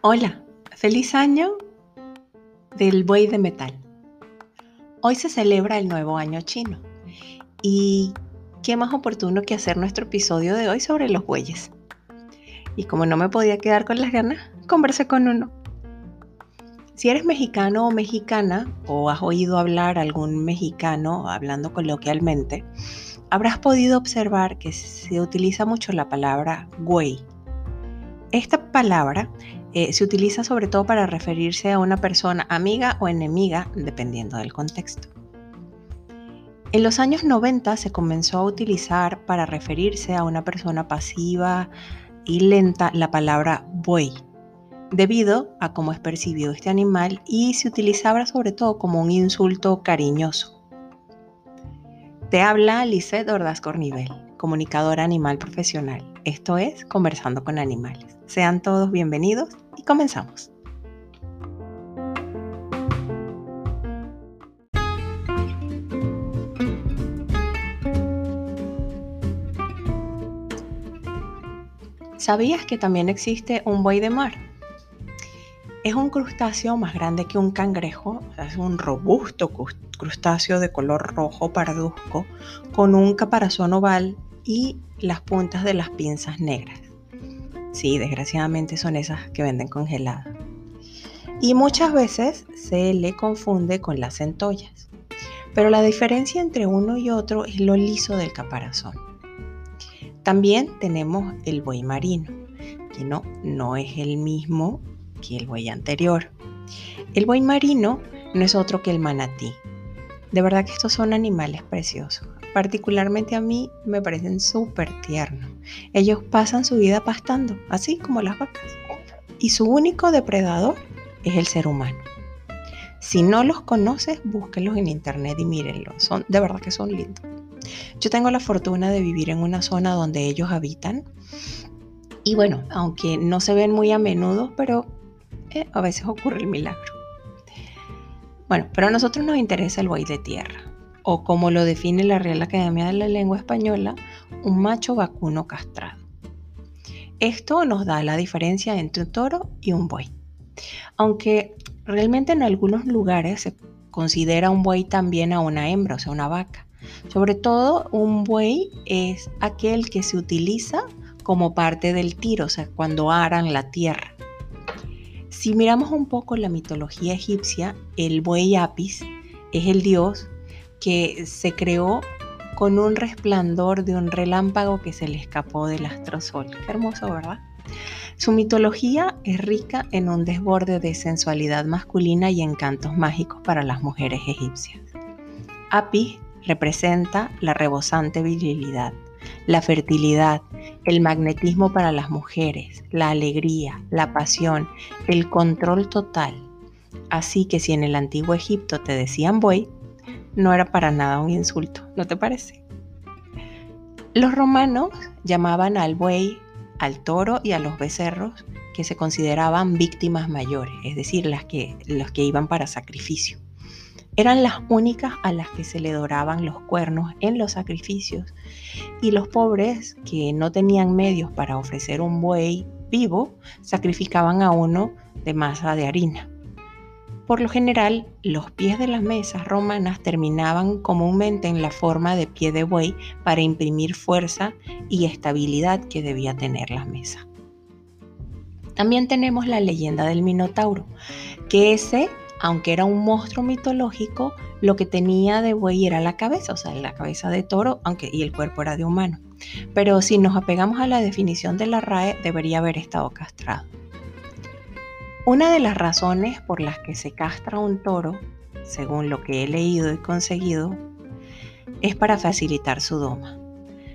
Hola, feliz año del buey de metal. Hoy se celebra el nuevo año chino y qué más oportuno que hacer nuestro episodio de hoy sobre los bueyes. Y como no me podía quedar con las ganas, conversé con uno. Si eres mexicano o mexicana o has oído hablar algún mexicano hablando coloquialmente, habrás podido observar que se utiliza mucho la palabra güey. Esta palabra eh, se utiliza sobre todo para referirse a una persona amiga o enemiga, dependiendo del contexto. En los años 90 se comenzó a utilizar para referirse a una persona pasiva y lenta la palabra buey, debido a cómo es percibido este animal y se utilizaba sobre todo como un insulto cariñoso. Te habla Lisette Ordaz Cornivel, comunicadora animal profesional. Esto es Conversando con Animales. Sean todos bienvenidos y comenzamos. ¿Sabías que también existe un buey de mar? Es un crustáceo más grande que un cangrejo, es un robusto crustáceo de color rojo parduzco con un caparazón oval y las puntas de las pinzas negras. Sí, desgraciadamente son esas que venden congeladas. Y muchas veces se le confunde con las centollas. Pero la diferencia entre uno y otro es lo liso del caparazón. También tenemos el buey marino, que no, no es el mismo el buey anterior. El buey marino no es otro que el manatí. De verdad que estos son animales preciosos. Particularmente a mí me parecen súper tiernos. Ellos pasan su vida pastando, así como las vacas. Y su único depredador es el ser humano. Si no los conoces, búsquenlos en internet y mírenlos. Son, de verdad que son lindos. Yo tengo la fortuna de vivir en una zona donde ellos habitan. Y bueno, aunque no se ven muy a menudo, pero a veces ocurre el milagro. Bueno, pero a nosotros nos interesa el buey de tierra o como lo define la Real Academia de la Lengua Española, un macho vacuno castrado. Esto nos da la diferencia entre un toro y un buey. Aunque realmente en algunos lugares se considera un buey también a una hembra, o sea, una vaca. Sobre todo un buey es aquel que se utiliza como parte del tiro, o sea, cuando aran la tierra. Si miramos un poco la mitología egipcia, el buey Apis es el dios que se creó con un resplandor de un relámpago que se le escapó del astrosol. Qué hermoso, ¿verdad? Su mitología es rica en un desborde de sensualidad masculina y encantos mágicos para las mujeres egipcias. Apis representa la rebosante virilidad, la fertilidad, el magnetismo para las mujeres, la alegría, la pasión, el control total. Así que si en el antiguo Egipto te decían buey, no era para nada un insulto, ¿no te parece? Los romanos llamaban al buey, al toro y a los becerros que se consideraban víctimas mayores, es decir, las que, los que iban para sacrificio. Eran las únicas a las que se le doraban los cuernos en los sacrificios y los pobres que no tenían medios para ofrecer un buey vivo sacrificaban a uno de masa de harina. Por lo general, los pies de las mesas romanas terminaban comúnmente en la forma de pie de buey para imprimir fuerza y estabilidad que debía tener la mesa. También tenemos la leyenda del Minotauro, que ese, aunque era un monstruo mitológico, lo que tenía de buey era la cabeza, o sea, la cabeza de toro, aunque y el cuerpo era de humano. Pero si nos apegamos a la definición de la RAE, debería haber estado castrado. Una de las razones por las que se castra un toro, según lo que he leído y conseguido, es para facilitar su doma.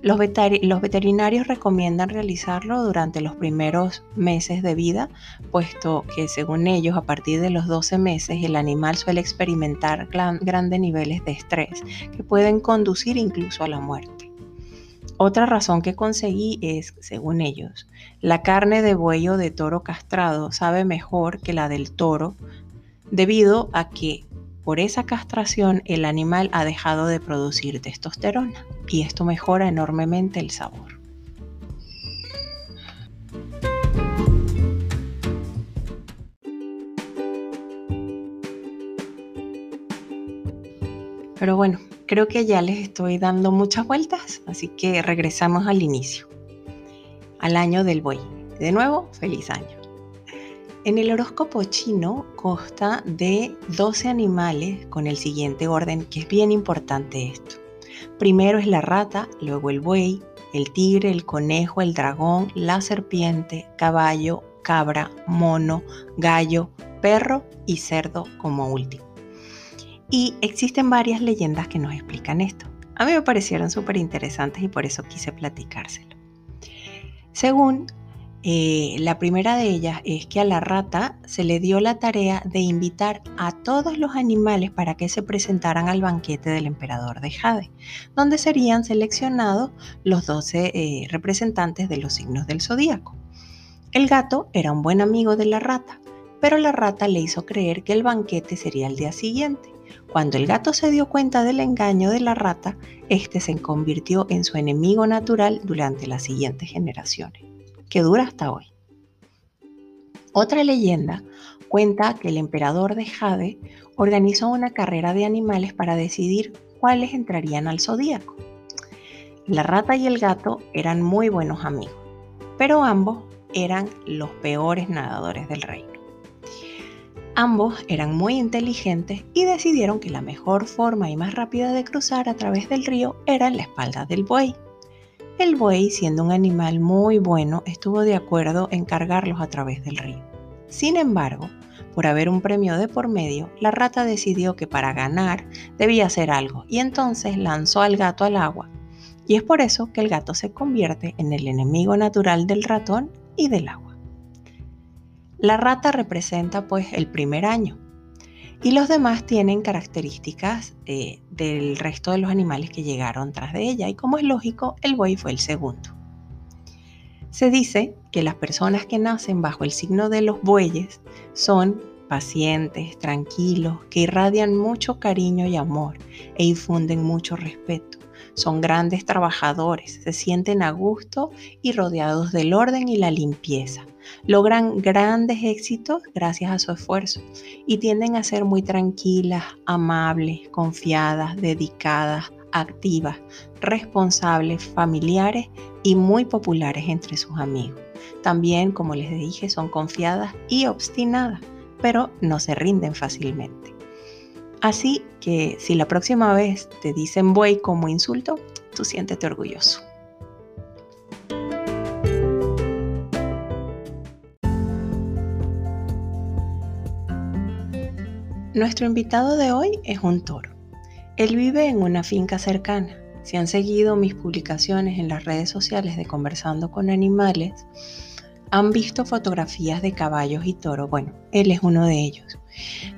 Los, veterinarios recomiendan realizarlo durante los primeros meses de vida, puesto que según ellos a partir de los 12 meses el animal suele experimentar grandes niveles de estrés que pueden conducir incluso a la muerte. Otra razón que conseguí es, según ellos, la carne de buey o de toro castrado sabe mejor que la del toro debido a que por esa castración el animal ha dejado de producir testosterona y esto mejora enormemente el sabor. Pero bueno, creo que ya les estoy dando muchas vueltas, así que regresamos al inicio, al año del buey. De nuevo, feliz año. En el horóscopo chino consta de 12 animales con el siguiente orden, que es bien importante esto. Primero es la rata, luego el buey, el tigre, el conejo, el dragón, la serpiente, caballo, cabra, mono, gallo, perro y cerdo como último. Y existen varias leyendas que nos explican esto. A mí me parecieron súper interesantes y por eso quise platicárselo. Según eh, la primera de ellas es que a la rata se le dio la tarea de invitar a todos los animales para que se presentaran al banquete del emperador de Jade, donde serían seleccionados los 12 eh, representantes de los signos del zodíaco. El gato era un buen amigo de la rata, pero la rata le hizo creer que el banquete sería el día siguiente. Cuando el gato se dio cuenta del engaño de la rata, este se convirtió en su enemigo natural durante las siguientes generaciones que dura hasta hoy. Otra leyenda cuenta que el emperador de Jade organizó una carrera de animales para decidir cuáles entrarían al zodíaco. La rata y el gato eran muy buenos amigos, pero ambos eran los peores nadadores del reino. Ambos eran muy inteligentes y decidieron que la mejor forma y más rápida de cruzar a través del río era en la espalda del buey. El buey, siendo un animal muy bueno, estuvo de acuerdo en cargarlos a través del río. Sin embargo, por haber un premio de por medio, la rata decidió que para ganar debía hacer algo y entonces lanzó al gato al agua. Y es por eso que el gato se convierte en el enemigo natural del ratón y del agua. La rata representa pues el primer año, y los demás tienen características eh, del resto de los animales que llegaron tras de ella y como es lógico, el buey fue el segundo. Se dice que las personas que nacen bajo el signo de los bueyes son pacientes, tranquilos, que irradian mucho cariño y amor e infunden mucho respeto. Son grandes trabajadores, se sienten a gusto y rodeados del orden y la limpieza logran grandes éxitos gracias a su esfuerzo y tienden a ser muy tranquilas, amables, confiadas, dedicadas, activas, responsables, familiares y muy populares entre sus amigos. También, como les dije, son confiadas y obstinadas, pero no se rinden fácilmente. Así que si la próxima vez te dicen buey como insulto, tú siéntete orgulloso. Nuestro invitado de hoy es un toro. Él vive en una finca cercana. Si han seguido mis publicaciones en las redes sociales de Conversando con Animales, han visto fotografías de caballos y toros. Bueno, él es uno de ellos.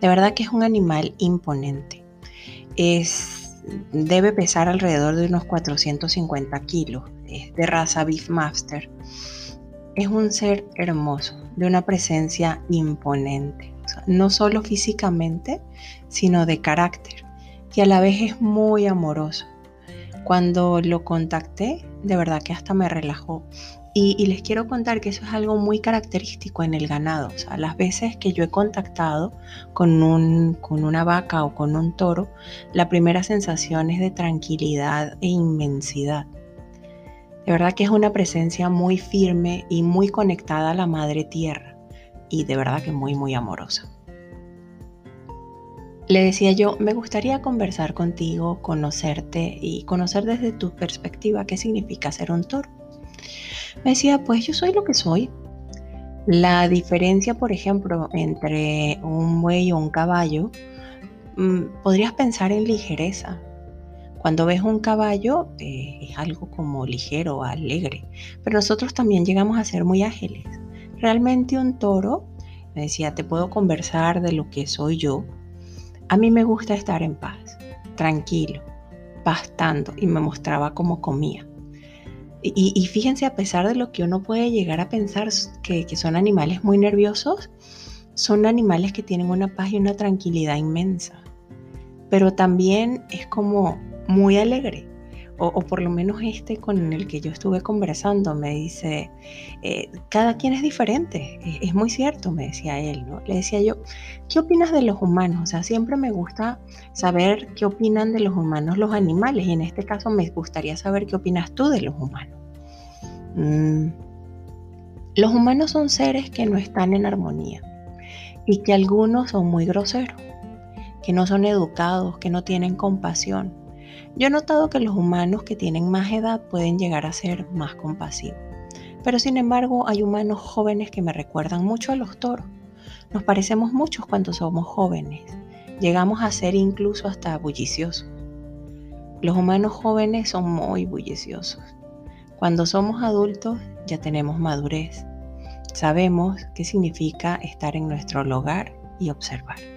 De verdad que es un animal imponente. Es, debe pesar alrededor de unos 450 kilos. Es de raza Beefmaster. Es un ser hermoso, de una presencia imponente no solo físicamente, sino de carácter, y a la vez es muy amoroso. Cuando lo contacté, de verdad que hasta me relajó. Y, les quiero contar que eso es algo muy característico en el ganado. O sea, las veces que yo he contactado con, un, con una vaca o con un toro, la primera sensación es de tranquilidad e inmensidad. De verdad que es una presencia muy firme y muy conectada a la madre tierra y de verdad que muy, muy amorosa. Le decía yo, me gustaría conversar contigo, conocerte y conocer desde tu perspectiva qué significa ser un toro. Me decía, pues yo soy lo que soy. La diferencia, por ejemplo, entre un buey o un caballo, mm, podrías pensar en ligereza. Cuando ves un caballo eh, es algo como ligero, alegre, pero nosotros también llegamos a ser muy ágiles. Realmente un toro, me decía, te puedo conversar de lo que soy yo. A mí me gusta estar en paz, tranquilo, pastando y me mostraba cómo comía. Y, fíjense, a pesar de lo que uno puede llegar a pensar que, que son animales muy nerviosos, son animales que tienen una paz y una tranquilidad inmensa. pero también es como muy alegre o, por lo menos este con el que yo estuve conversando, me dice, eh, cada quien es diferente, es, muy cierto, me decía él, ¿no? Le decía yo, ¿qué opinas de los humanos? O sea, siempre me gusta saber qué opinan de los humanos los animales y en este caso me gustaría saber qué opinas tú de los humanos. Mm, los humanos son seres que no están en armonía y que algunos son muy groseros, que no son educados, que no tienen compasión yo he notado que los humanos que tienen más edad pueden llegar a ser más compasivos, pero sin embargo hay humanos jóvenes que me recuerdan mucho a los toros. Nos parecemos muchos cuando somos jóvenes, llegamos a ser incluso hasta bulliciosos. Los humanos jóvenes son muy bulliciosos. Cuando somos adultos ya tenemos madurez. Sabemos qué significa estar en nuestro hogar y observar.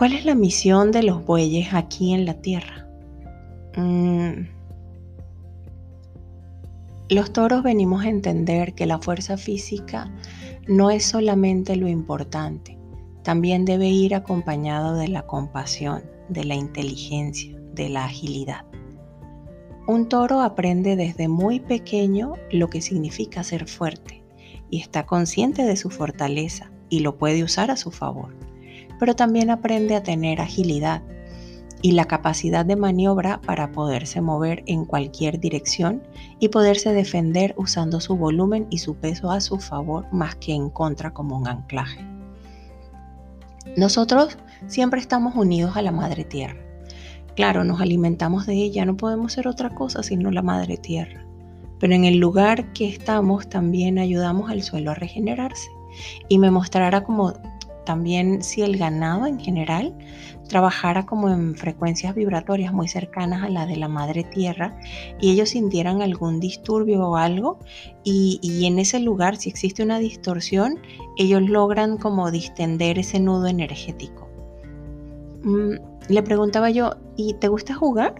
¿Cuál es la misión de los bueyes aquí en la tierra? Mm. Los toros venimos a entender que la fuerza física no es solamente lo importante, también debe ir acompañado de la compasión, de la inteligencia, de la agilidad. Un toro aprende desde muy pequeño lo que significa ser fuerte y está consciente de su fortaleza y lo puede usar a su favor pero también aprende a tener agilidad y la capacidad de maniobra para poderse mover en cualquier dirección y poderse defender usando su volumen y su peso a su favor más que en contra como un anclaje. Nosotros siempre estamos unidos a la madre tierra. Claro, nos alimentamos de ella, no podemos ser otra cosa sino la madre tierra. Pero en el lugar que estamos también ayudamos al suelo a regenerarse. Y me mostrará como también si el ganado en general trabajara como en frecuencias vibratorias muy cercanas a la de la madre tierra y ellos sintieran algún disturbio o algo y, en ese lugar si existe una distorsión ellos logran como distender ese nudo energético. Mm, le preguntaba yo, ¿y te gusta jugar?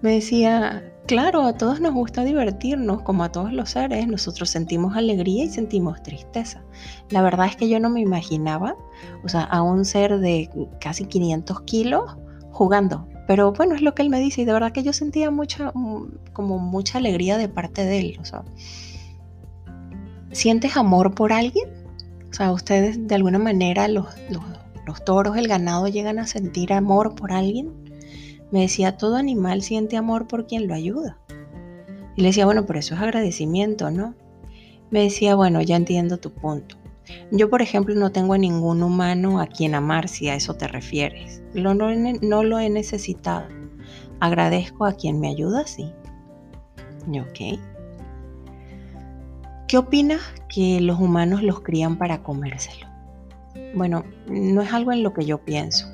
Me decía, Claro, a todos nos gusta divertirnos, como a todos los seres, nosotros sentimos alegría y sentimos tristeza. La verdad es que yo no me imaginaba, o sea, a un ser de casi 500 kilos jugando. Pero bueno, es lo que él me dice y de verdad que yo sentía mucha, mm, como mucha alegría de parte de él. O sea, ¿sientes amor por alguien? O sea, ustedes de alguna manera, los, los, los toros, el ganado, llegan a sentir amor por alguien. Me decía, todo animal siente amor por quien lo ayuda. Y le decía, bueno, pero eso es agradecimiento, ¿no? Me decía, bueno, ya entiendo tu punto. Yo, por ejemplo, no tengo a ningún humano a quien amar si a eso te refieres. no, no, lo he necesitado. Agradezco a quien me ayuda, sí. Ok. ¿Qué opinas que los humanos los crían para comérselo? Bueno, no es algo en lo que yo pienso.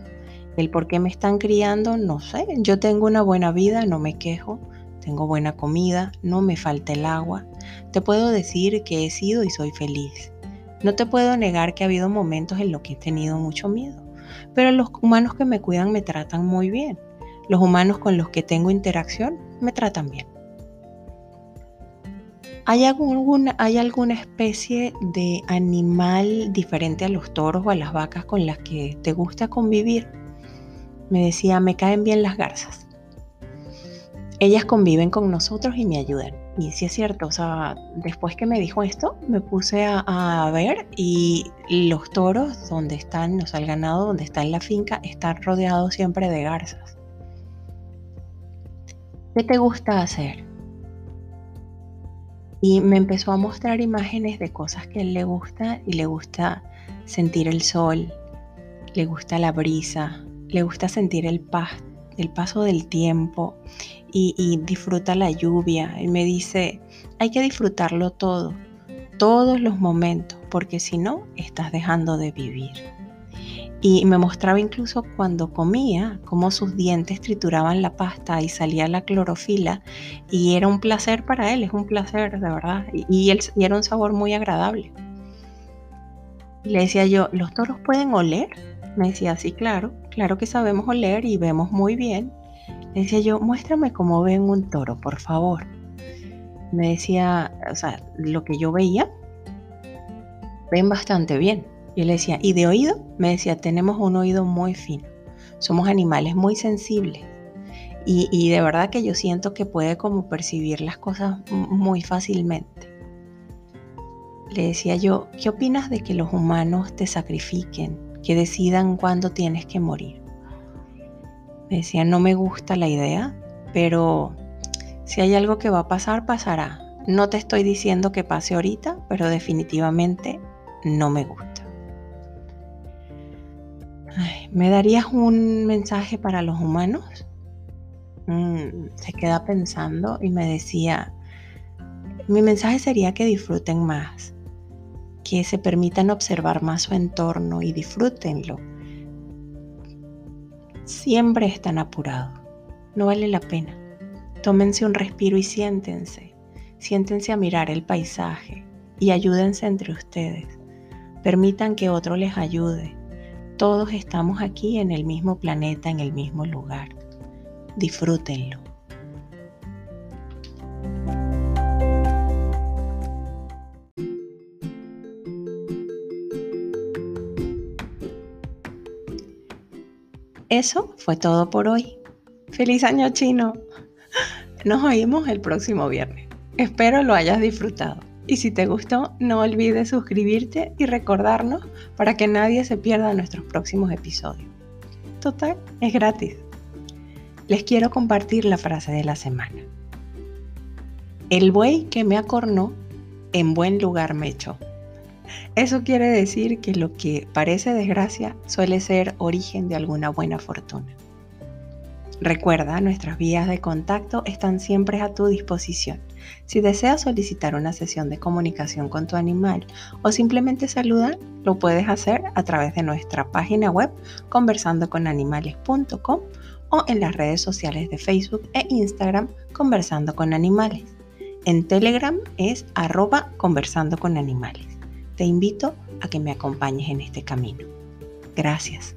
El por qué me están criando, no sé. Yo tengo una buena vida, no me quejo. Tengo buena comida, no me falta el agua. Te puedo decir que he sido y soy feliz. No te puedo negar que ha habido momentos en los que he tenido mucho miedo. Pero los humanos que me cuidan me tratan muy bien. Los humanos con los que tengo interacción me tratan bien. ¿Hay alguna, ¿Hay alguna especie de animal diferente a los toros o a las vacas con las que te gusta convivir? Me decía, me caen bien las garzas. Ellas conviven con nosotros y me ayudan. Y sí es cierto, o sea, después que me dijo esto, me puse a, ver y los toros donde están, o sea, el ganado donde está en la finca, están rodeados siempre de garzas. ¿Qué te gusta hacer? Y me empezó a mostrar imágenes de cosas que él le gusta y le gusta sentir el sol, le gusta la brisa, le gusta sentir el, el paso del tiempo y, disfruta la lluvia. Y me dice, hay que disfrutarlo todo, todos los momentos, porque si no, estás dejando de vivir. Y me mostraba incluso cuando comía, cómo sus dientes trituraban la pasta y salía la clorofila. Y era un placer para él, es un placer de verdad. Y, él, era un sabor muy agradable. Le decía yo, ¿los toros pueden oler? Me decía, sí, claro, claro que sabemos oler y vemos muy bien. Le decía yo, muéstrame cómo ven un toro, por favor. Me decía, o sea, lo que yo veía, ven bastante bien. Y le decía, ¿y de oído? Me decía, tenemos un oído muy fino. Somos animales muy sensibles. Y, y de verdad que yo siento que puede como percibir las cosas muy fácilmente. Le decía yo, ¿qué opinas de que los humanos te sacrifiquen, que decidan cuándo tienes que morir? Me decía, no me gusta la idea, pero si hay algo que va a pasar, pasará. No te estoy diciendo que pase ahorita, pero definitivamente no me gusta. ¿Me darías un mensaje para los humanos? Mm, se queda pensando y me decía, mi mensaje sería que disfruten más, que se permitan observar más su entorno y disfrútenlo. Siempre están apurados, no vale la pena. Tómense un respiro y siéntense. Siéntense a mirar el paisaje y ayúdense entre ustedes. Permitan que otro les ayude. Todos estamos aquí en el mismo planeta, en el mismo lugar. Disfrútenlo. Eso fue todo por hoy. ¡Feliz año chino! Nos oímos el próximo viernes. Espero lo hayas disfrutado. Y si te gustó, no olvides suscribirte y recordarnos para que nadie se pierda nuestros próximos episodios. Total, es gratis. Les quiero compartir la frase de la semana. El buey que me acornó, en buen lugar me echó. Eso quiere decir que lo que parece desgracia suele ser origen de alguna buena fortuna. Recuerda, nuestras vías de contacto están siempre a tu disposición. Si deseas solicitar una sesión de comunicación con tu animal o simplemente saludar, lo puedes hacer a través de nuestra página web conversandoconanimales.com o en las redes sociales de Facebook e Instagram Conversando con Animales. En Telegram es arroba conversando con animales. Te invito a que me acompañes en este camino. Gracias.